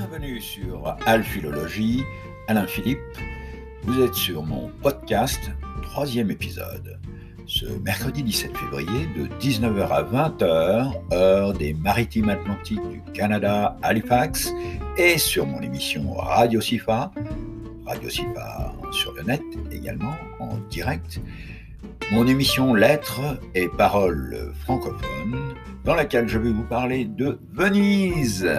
bienvenue sur Alphilologie, Alain Philippe. Vous êtes sur mon podcast, troisième épisode. Ce mercredi 17 février de 19h à 20h, heure des maritimes atlantiques du Canada, Halifax, et sur mon émission Radio Sifa, Radio Sifa sur le net également, en direct, mon émission Lettres et paroles francophones, dans laquelle je vais vous parler de Venise,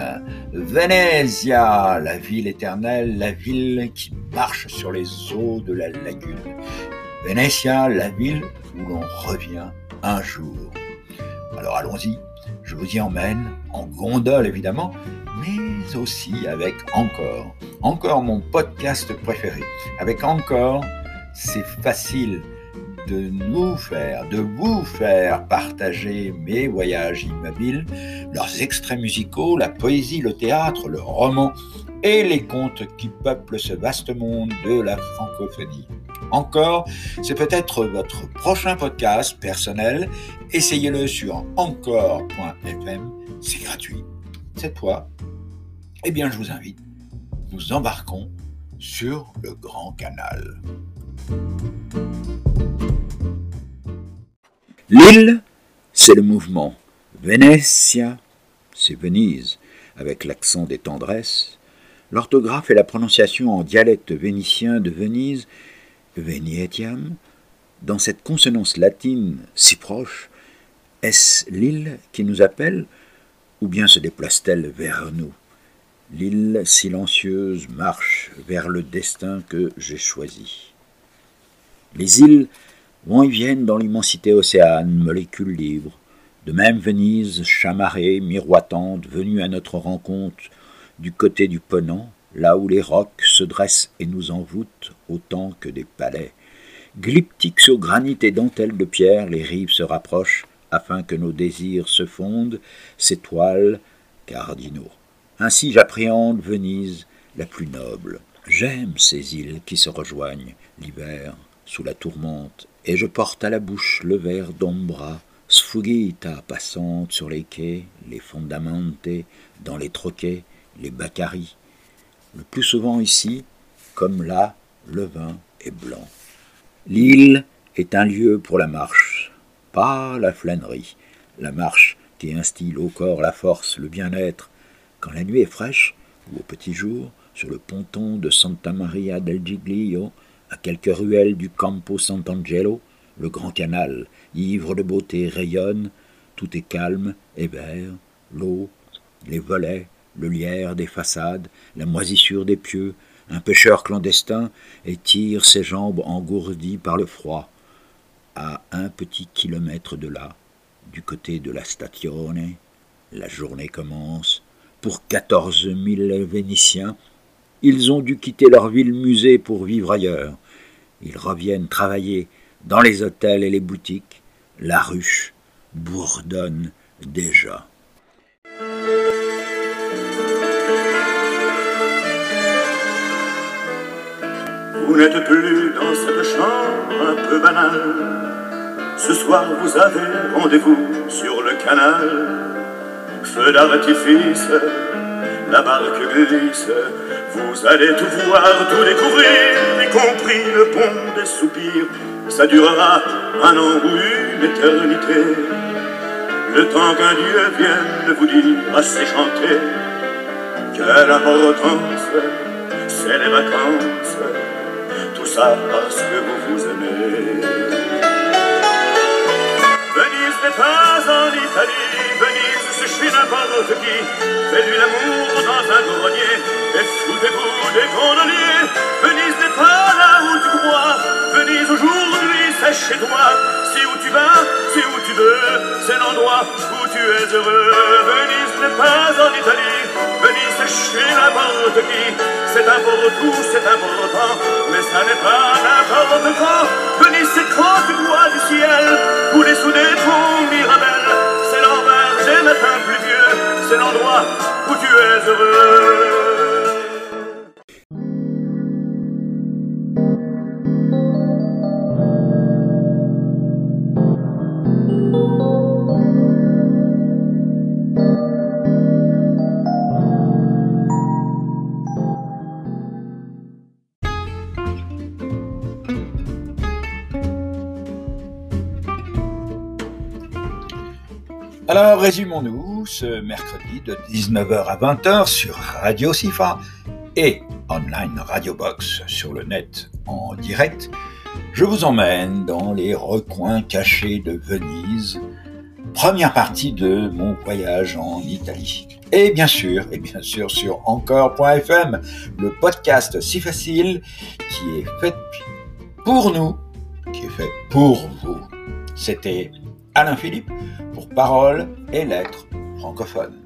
Venezia, la ville éternelle, la ville qui marche sur les eaux de la lagune. Venezia, la ville où l'on revient un jour. Alors allons-y, je vous y emmène, en gondole évidemment, mais aussi avec Encore. Encore mon podcast préféré. Avec Encore, c'est facile de nous faire, de vous faire partager mes voyages immobiles, leurs extraits musicaux, la poésie, le théâtre, le roman et les contes qui peuplent ce vaste monde de la francophonie. Encore, c'est peut-être votre prochain podcast personnel. Essayez-le sur encore.fm, c'est gratuit. Cette fois, eh bien, je vous invite, nous embarquons sur le Grand Canal. L'île, c'est le mouvement. Venezia, c'est Venise, avec l'accent des tendresses. L'orthographe et la prononciation en dialecte vénitien de Venise, Venetiam, dans cette consonance latine si proche, est-ce l'île qui nous appelle ou bien se déplace-t-elle vers nous? L'île silencieuse marche vers le destin que j'ai choisi. Les îles vont et viennent dans l'immensité océane, molécules libres. De même Venise, chamarrée, miroitante, venue à notre rencontre du côté du Ponant, là où les rocs se dressent et nous envoûtent autant que des palais. Glyptiques sur granit et dentelles de pierre, les rives se rapprochent afin que nos désirs se fondent, toiles cardinaux. Ainsi j'appréhende Venise, la plus noble. J'aime ces îles qui se rejoignent l'hiver sous la tourmente et je porte à la bouche le verre d'ombra, sfugita passante sur les quais, les fondamente, dans les troquets, les baccaris. Le plus souvent ici, comme là, le vin est blanc. L'île est un lieu pour la marche, pas la flânerie, la marche qui instille au corps la force, le bien-être. Quand la nuit est fraîche, ou au petit jour, sur le ponton de Santa Maria del Giglio, à quelques ruelles du Campo Sant'Angelo, le grand canal, ivre de beauté, rayonne, tout est calme et vert, l'eau, les volets, le lierre des façades, la moisissure des pieux, un pêcheur clandestin étire ses jambes engourdies par le froid. À un petit kilomètre de là, du côté de la Stazione, la journée commence. Pour quatorze mille Vénitiens, ils ont dû quitter leur ville musée pour vivre ailleurs. Ils reviennent travailler dans les hôtels et les boutiques. La ruche bourdonne déjà. Vous n'êtes plus dans cette chambre un peu banale. Ce soir vous avez rendez-vous sur le canal. Feu d'artifice, la barque glisse, vous allez tout voir, tout découvrir, compris le pont des soupirs. Ça durera un an ou une éternité. Le temps qu'un Dieu vienne vous dire assez chanter. Quelle importance, c'est les vacances. Tout ça parce que vous vous aimez. Venise n'est pas en Italie, Venise c'est chez n'importe qui. Fais-lui l'amour dans un grenier et foutez-vous des gondoliers. Chez toi. Si où tu vas, si où tu veux, c'est l'endroit où tu es heureux. Venise n'est pas en Italie, Venise c'est chez n'importe qui. C'est un pour tout, c'est important, mais ça n'est pas n'importe quand. Venise c'est quand tu du ciel, couler sous des ponts Mirabel. C'est l'envers des matins pluvieux, c'est l'endroit où tu es heureux. Alors résumons-nous ce mercredi de 19h à 20h sur Radio Sifa et online Radio Box sur le net en direct. Je vous emmène dans les recoins cachés de Venise, première partie de mon voyage en Italie. Et bien sûr, et bien sûr sur encore.fm, le podcast si facile qui est fait pour nous, qui est fait pour vous. C'était Alain Philippe Paroles et Lettres francophones.